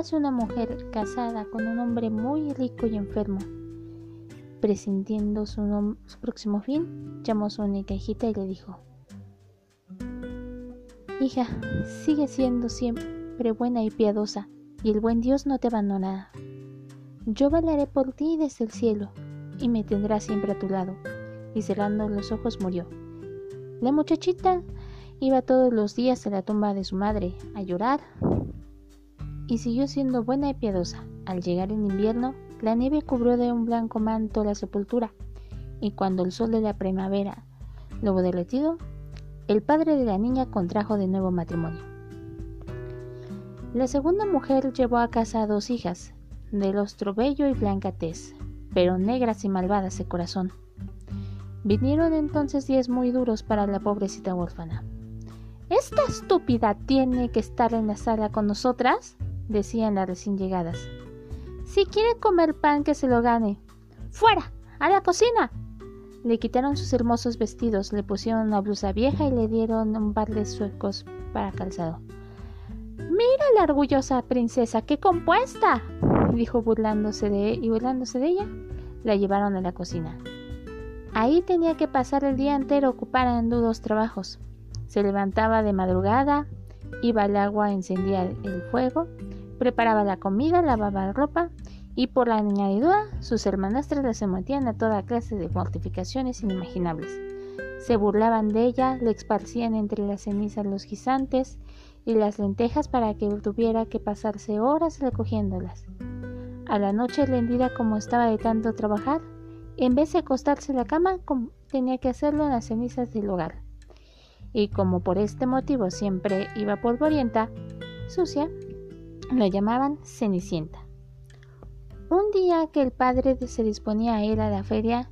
Una mujer casada con un hombre muy rico y enfermo. Presintiendo su, próximo fin, llamó a su única hijita y le dijo: Hija, sigue siendo siempre buena y piadosa, y el buen Dios no te abandonará. Yo velaré por ti desde el cielo, y me tendrá siempre a tu lado. Y cerrando los ojos murió. La muchachita iba todos los días a la tumba de su madre a llorar y siguió siendo buena y piadosa. Al llegar el invierno, la nieve cubrió de un blanco manto la sepultura, y cuando el sol de la primavera lo derretido, el padre de la niña contrajo de nuevo matrimonio. La segunda mujer llevó a casa a dos hijas, de rostro bello y blanca tez, pero negras y malvadas de corazón. Vinieron entonces días muy duros para la pobrecita huérfana. ¿Esta estúpida tiene que estar en la sala con nosotras? Decían las recién llegadas. Si quiere comer pan, que se lo gane. ¡Fuera! ¡A la cocina! Le quitaron sus hermosos vestidos, le pusieron una blusa vieja y le dieron un par de suecos para calzado. Mira la orgullosa princesa, qué compuesta, dijo burlándose de y burlándose de ella. La llevaron a la cocina. Ahí tenía que pasar el día entero ocupada en trabajos. Se levantaba de madrugada, iba al agua, encendía el fuego, preparaba la comida, lavaba la ropa y por la añadidura sus hermanastras le sometían a toda clase de mortificaciones inimaginables. Se burlaban de ella, le esparcían entre las cenizas los guisantes y las lentejas para que tuviera que pasarse horas recogiéndolas. A la noche rendida como estaba de tanto trabajar, en vez de acostarse en la cama, tenía que hacerlo en las cenizas del hogar. Y como por este motivo siempre iba polvorienta, sucia, la llamaban Cenicienta. Un día que el padre se disponía a ir a la feria,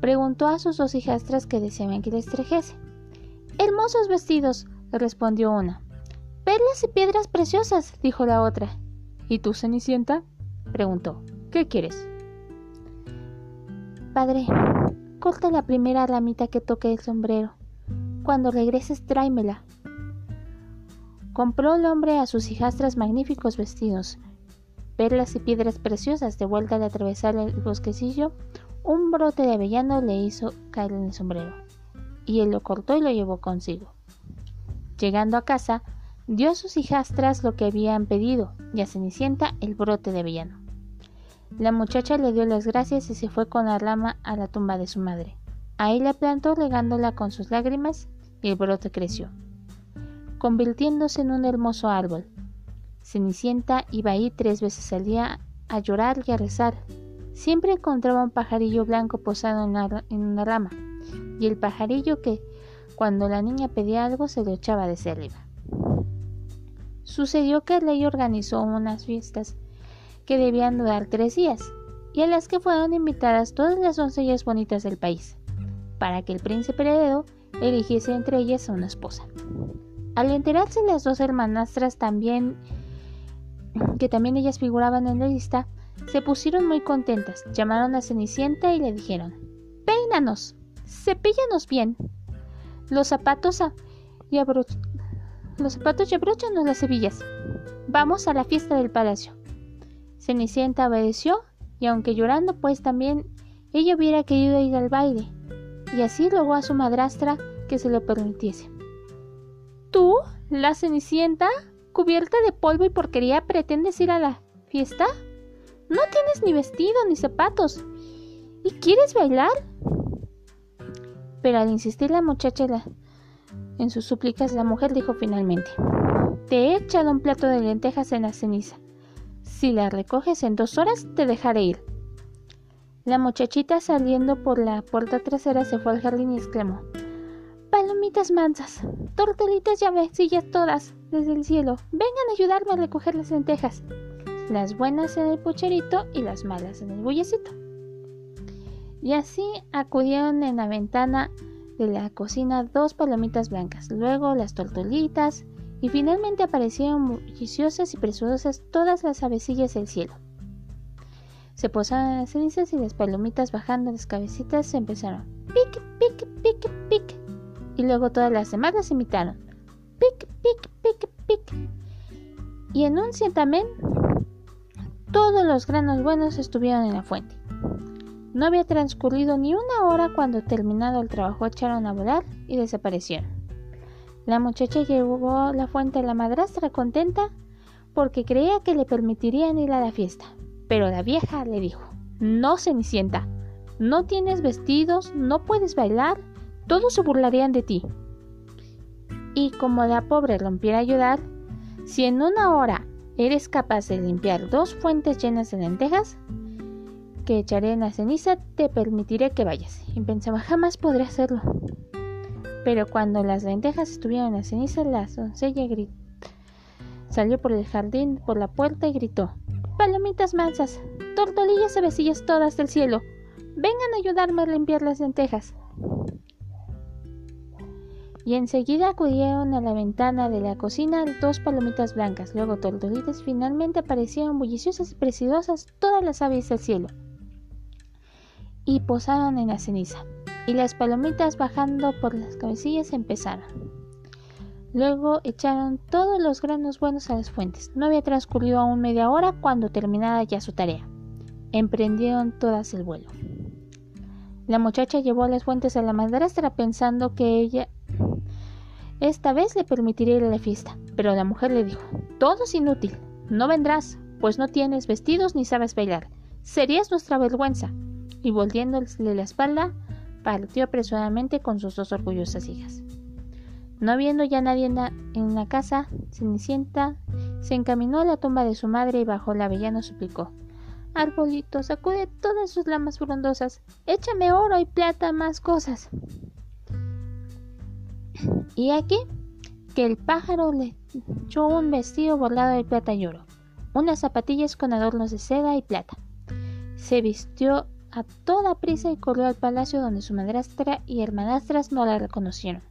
preguntó a sus dos hijastras que deseaban que les trajese. Hermosos vestidos, respondió una. Perlas y piedras preciosas, dijo la otra. ¿Y tú, Cenicienta? preguntó. ¿Qué quieres? Padre, corta la primera ramita que toque el sombrero. Cuando regreses, tráemela. Compró el hombre a sus hijastras magníficos vestidos, perlas y piedras preciosas. De vuelta al atravesar el bosquecillo, un brote de avellano le hizo caer en el sombrero, y él lo cortó y lo llevó consigo. Llegando a casa, dio a sus hijastras lo que habían pedido, y a Cenicienta el brote de avellano. La muchacha le dio las gracias y se fue con la rama a la tumba de su madre. Ahí la plantó regándola con sus lágrimas y el brote creció convirtiéndose en un hermoso árbol. Cenicienta iba ahí tres veces al día a llorar y a rezar. Siempre encontraba un pajarillo blanco posado en una, rama, y el pajarillo que, cuando la niña pedía algo, se lo echaba desde arriba. Sucedió que el rey organizó unas fiestas que debían durar tres días, y a las que fueron invitadas todas las doncellas bonitas del país, para que el príncipe heredero eligiese entre ellas a una esposa. Al enterarse las dos hermanastras también, que también ellas figuraban en la lista, se pusieron muy contentas, llamaron a Cenicienta y le dijeron, Peínanos, cepíllanos bien, los zapatos y los zapatos y abróchanos las hebillas. Vamos a la fiesta del palacio. Cenicienta obedeció y aunque llorando pues también ella hubiera querido ir al baile y así rogó a su madrastra que se lo permitiese. ¿Tú, la Cenicienta, cubierta de polvo y porquería, pretendes ir a la fiesta? No tienes ni vestido ni zapatos. ¿Y quieres bailar? Pero al insistir la muchacha en sus súplicas, la mujer dijo finalmente, Te he echado un plato de lentejas en la ceniza. Si la recoges en dos horas, te dejaré ir. La muchachita saliendo por la puerta trasera se fue al jardín y exclamó, Palomitas mansas, tortolitas llavecillas todas, desde el cielo, vengan a ayudarme a recoger las lentejas. Las buenas en el pucherito y las malas en el bullecito. Y así acudieron en la ventana de la cocina dos palomitas blancas, luego las tortolitas, y finalmente aparecieron bulliciosas y preciosas todas las avecillas del cielo. Se posaron las cenizas y las palomitas bajando las cabecitas se empezaron. Pic, pic, pic, pic y luego todas las demás las imitaron. Pic, pic, pic, pic. Y en un ciertamen todos los granos buenos estuvieron en la fuente. No había transcurrido ni una hora cuando terminado el trabajo echaron a volar y desaparecieron. La muchacha llevó la fuente a la madrastra contenta porque creía que le permitirían ir a la fiesta. Pero la vieja le dijo, no, Cenicienta, no tienes vestidos, no puedes bailar, todos se burlarían de ti. Y como la pobre rompiera a ayudar, si en una hora eres capaz de limpiar dos fuentes llenas de lentejas, que echaré en la ceniza, te permitiré que vayas. Y pensaba, jamás podré hacerlo. Pero cuando las lentejas estuvieron en la ceniza, la doncella gritó. Salió por el jardín, por la puerta y gritó, Palomitas mansas, tortolillas y besillas todas del cielo, vengan a ayudarme a limpiar las lentejas. Y enseguida acudieron a la ventana de la cocina dos palomitas blancas, luego tortolitas, finalmente aparecieron bulliciosas y preciosas todas las aves del cielo. Y posaron en la ceniza, y las palomitas bajando por las cabecillas empezaron. Luego echaron todos los granos buenos a las fuentes. No había transcurrido aún media hora cuando terminada ya su tarea. Emprendieron todas el vuelo. La muchacha llevó las fuentes a la madrastra pensando que ella esta vez le permitiría ir a la fiesta, pero la mujer le dijo, todo es inútil, no vendrás, pues no tienes vestidos ni sabes bailar, serías nuestra vergüenza. Y volviéndole la espalda, partió apresuradamente con sus dos orgullosas hijas. No habiendo ya nadie en la, casa, Cenicienta se encaminó a la tumba de su madre y bajo la avellana suplicó. Arbolito, sacude todas sus lamas frondosas, échame oro y plata más cosas. Y aquí que el pájaro le echó un vestido bordado de plata y oro, unas zapatillas con adornos de seda y plata. Se vistió a toda prisa y corrió al palacio donde su madrastra y hermanastras no la reconocieron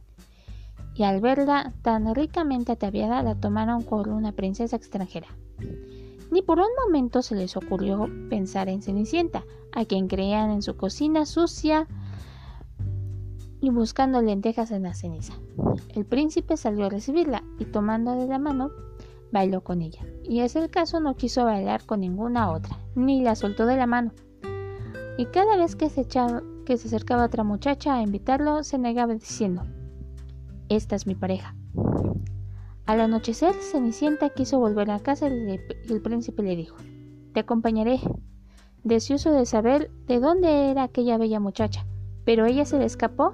y al verla tan ricamente ataviada la tomaron por una princesa extranjera. Ni por un momento se les ocurrió pensar en Cenicienta, a quien creían en su cocina sucia y buscando lentejas en la ceniza. El príncipe salió a recibirla y tomando de la mano, bailó con ella. Y es el caso no quiso bailar con ninguna otra, ni la soltó de la mano. Y cada vez que se, echaba, que se acercaba otra muchacha a invitarlo, se negaba diciendo, esta es mi pareja. Al anochecer, Cenicienta quiso volver a casa y el príncipe le dijo, Te acompañaré, deseoso de saber de dónde era aquella bella muchacha, pero ella se le escapó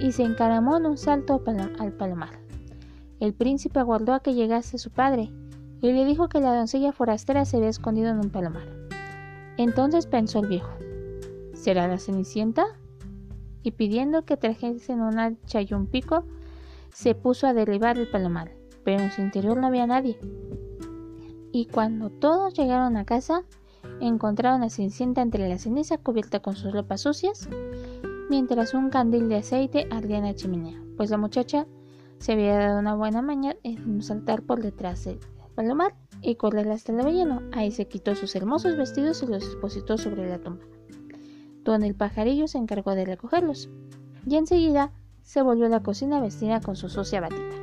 y se encaramó en un salto al palomar. El príncipe aguardó a que llegase su padre y le dijo que la doncella forastera se había escondido en un palomar. Entonces pensó el viejo, ¿será la Cenicienta? Y pidiendo que trajesen un hacha y un pico, se puso a derribar el palomar, pero en su interior no había nadie. Y cuando todos llegaron a casa, encontraron a Cenicienta entre la ceniza cubierta con sus ropas sucias, mientras un candil de aceite ardía en la chimenea, pues la muchacha se había dado una buena maña en saltar por detrás del palomar y correr hasta el avellano. Ahí se quitó sus hermosos vestidos y los depositó sobre la tumba, donde el pajarillo se encargó de recogerlos. Y enseguida se volvió a la cocina vestida con su sucia batita.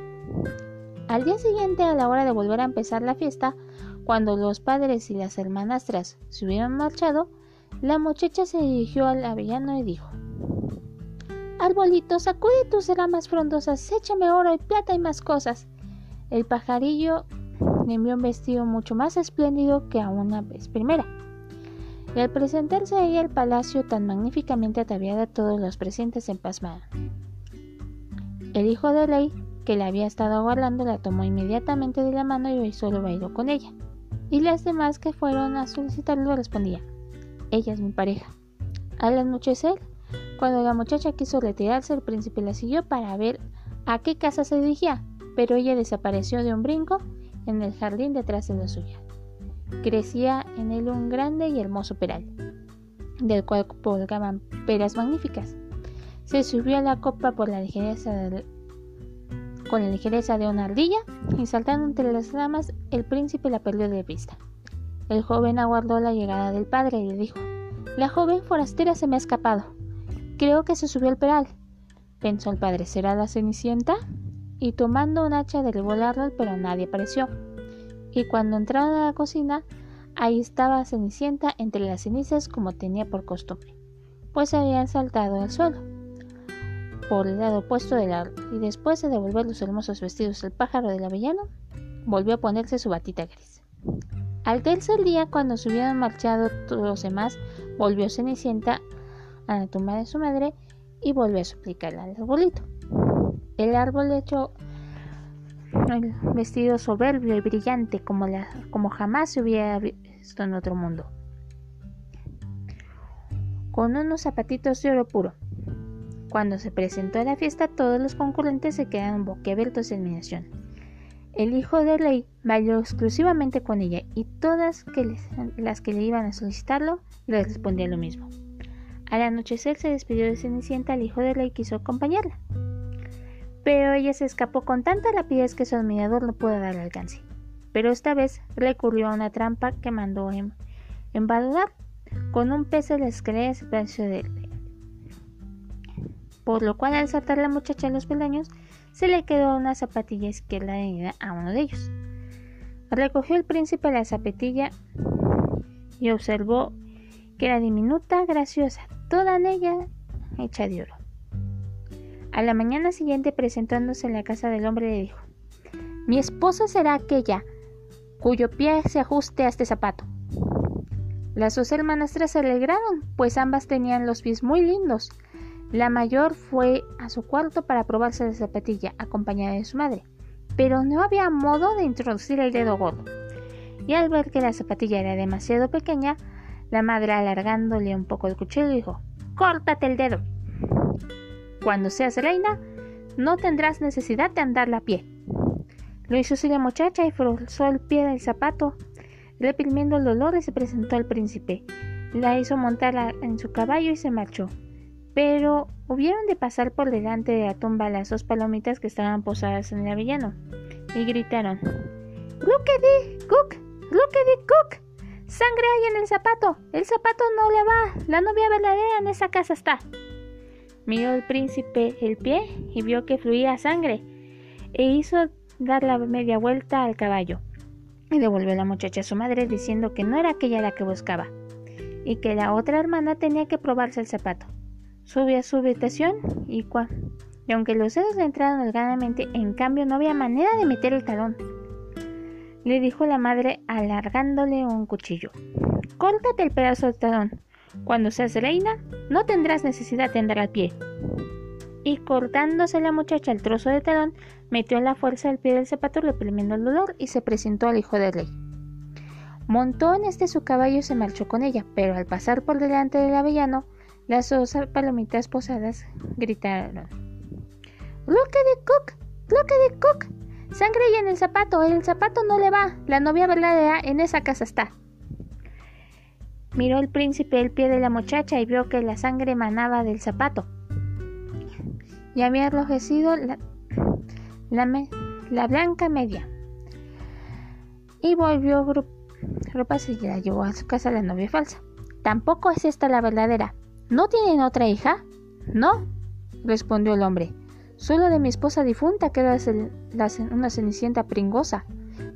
Al día siguiente, a la hora de volver a empezar la fiesta, cuando los padres y las hermanastras se hubieron marchado, la muchacha se dirigió al avellano y dijo: Arbolito, sacude tus ramas frondosas, échame oro y plata y más cosas. El pajarillo le envió un vestido mucho más espléndido que a una vez primera. Y al presentarse ahí al palacio tan magníficamente ataviada, todos los presentes se empasmaron. El hijo de Ley, que la había estado aguardando, la tomó inmediatamente de la mano y hoy solo bailó con ella. Y las demás que fueron a solicitarlo respondían, ella es mi pareja. Al anochecer, cuando la muchacha quiso retirarse, el príncipe la siguió para ver a qué casa se dirigía, pero ella desapareció de un brinco en el jardín detrás de la suya. Crecía en él un grande y hermoso peral, del cual colgaban peras magníficas. Se subió a la copa por la ligereza con la ligereza de una ardilla y saltando entre las ramas el príncipe la perdió de vista. El joven aguardó la llegada del padre y le dijo, La joven forastera se me ha escapado. Creo que se subió al peral. Pensó el padre, ¿será la cenicienta? Y tomando un hacha derribó el árbol, pero nadie apareció. Y cuando entraron a la cocina, Ahí estaba Cenicienta entre las cenizas como tenía por costumbre, pues habían saltado al suelo por el lado opuesto del árbol y después de devolver los hermosos vestidos del pájaro del avellano, volvió a ponerse su batita gris. Al tercer día, cuando se hubieran marchado todos los demás, volvió Cenicienta a la tumba de su madre y volvió a suplicarle al arbolito. El árbol le echó el vestido soberbio y brillante como, como jamás se hubiera visto en otro mundo, con unos zapatitos de oro puro. Cuando se presentó a la fiesta, todos los concurrentes se quedaron boquiabiertos de admiración. El hijo de rey bailó exclusivamente con ella y todas las que le iban a solicitarlo le respondían lo mismo. Al anochecer se despidió de Cenicienta, el hijo de rey quiso acompañarla pero ella se escapó con tanta rapidez que su admirador no pudo dar alcance. Pero esta vez recurrió a una trampa que mandó en embadudar. Con un peso de las escaleras se de él. Por lo cual al saltar la muchacha en los peldaños, se le quedó una zapatilla izquierda herida a uno de ellos. Recogió el príncipe la zapatilla y observó que era diminuta, graciosa, toda en ella hecha de oro. A la mañana siguiente, presentándose en la casa del hombre, le dijo, Mi esposa será aquella cuyo pie se ajuste a este zapato. Las dos hermanastras se alegraron, pues ambas tenían los pies muy lindos. La mayor fue a su cuarto para probarse la zapatilla, acompañada de su madre, pero no había modo de introducir el dedo gordo. Y al ver que la zapatilla era demasiado pequeña, la madre alargándole un poco el cuchillo dijo, Córtate el dedo. Cuando seas reina, no tendrás necesidad de andar a pie. Lo hizo así la muchacha y forzó el pie del zapato. Reprimiendo el dolor y se presentó al príncipe. La hizo montar en su caballo y se marchó. Pero hubieron de pasar por delante de la tumba las dos palomitas que estaban posadas en el avellano y gritaron: ¡Look cook! ¡Look cook! ¡Sangre hay en el zapato! ¡El zapato no le va! ¡La novia verdadera en esa casa está! Miró el príncipe el pie y vio que fluía sangre, e hizo dar la media vuelta al caballo. Y devolvió la muchacha a su madre diciendo que no era aquella la que buscaba, y que la otra hermana tenía que probarse el zapato. Subió a su habitación y, y aunque los dedos le entraron holgadamente, en cambio no había manera de meter el talón. Le dijo la madre alargándole un cuchillo. Córtate el pedazo de talón. Cuando seas reina, no tendrás necesidad de andar al pie. Y cortándose la muchacha el trozo de talón, metió la fuerza al pie del zapato reprimiendo el dolor y se presentó al hijo del rey. Montó en este su caballo y se marchó con ella, pero al pasar por delante del avellano, las dos palomitas posadas gritaron: ¡Loque de Cook! ¡Loque de Cook! ¡Sangre hay en el zapato! ¡El zapato no le va! La novia verdadera en esa casa está. Miró el príncipe el pie de la muchacha y vio que la sangre manaba del zapato. Y había enrojecido la, la, blanca media. Y volvió ropa y la llevó a su casa la novia falsa. Tampoco es esta la verdadera. ¿No tienen otra hija? No, respondió el hombre. Solo de mi esposa difunta queda una cenicienta pringosa.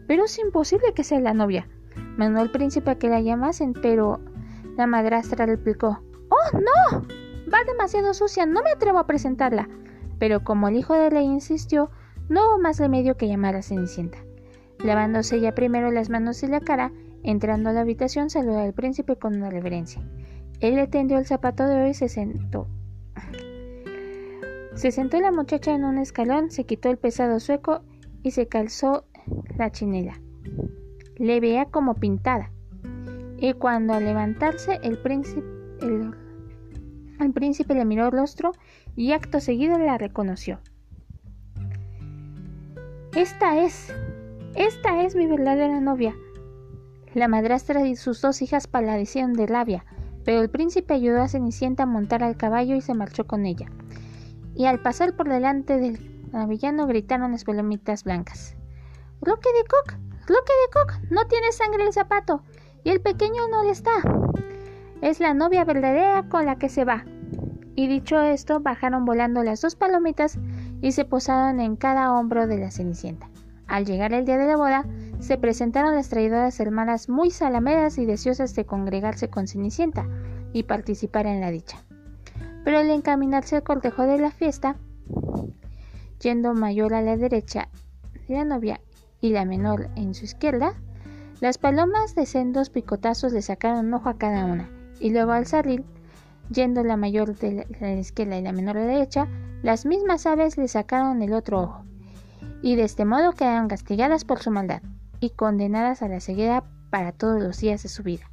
Pero es imposible que sea la novia. Mandó al príncipe a que la llamasen, pero la madrastra replicó: ¡Oh, no! Va demasiado sucia, no me atrevo a presentarla. Pero como el hijo de ley insistió, no hubo más remedio que llamar a Cenicienta. Lavándose ella primero las manos y la cara, entrando a la habitación, saludó al príncipe con una reverencia. Él le tendió el zapato de oro y se sentó. Se sentó la muchacha en un escalón, se quitó el pesado sueco y se calzó la chinela le veía como pintada. Y cuando al levantarse el príncipe, el, príncipe le miró el rostro y acto seguido la reconoció. Esta es, esta es mi verdadera novia. La madrastra y sus dos hijas paladecieron de labia, pero el príncipe ayudó a Cenicienta a montar al caballo y se marchó con ella. Y al pasar por delante del avellano gritaron las palomitas blancas. ¡Roque de Cook! Luke de Cook no tiene sangre el zapato y el pequeño no le está. Es la novia verdadera con la que se va. Y dicho esto, bajaron volando las dos palomitas y se posaron en cada hombro de la Cenicienta. Al llegar el día de la boda, se presentaron las traidoras hermanas muy salameras y deseosas de congregarse con Cenicienta y participar en la dicha. Pero al encaminarse al cortejo de la fiesta, yendo mayor a la derecha de la novia y la menor en su izquierda, las palomas de sendos picotazos le sacaron un ojo a cada una, y luego al salir, yendo la mayor de la izquierda y la menor de la derecha, las mismas aves le sacaron el otro ojo, y de este modo quedaron castigadas por su maldad y condenadas a la ceguera para todos los días de su vida.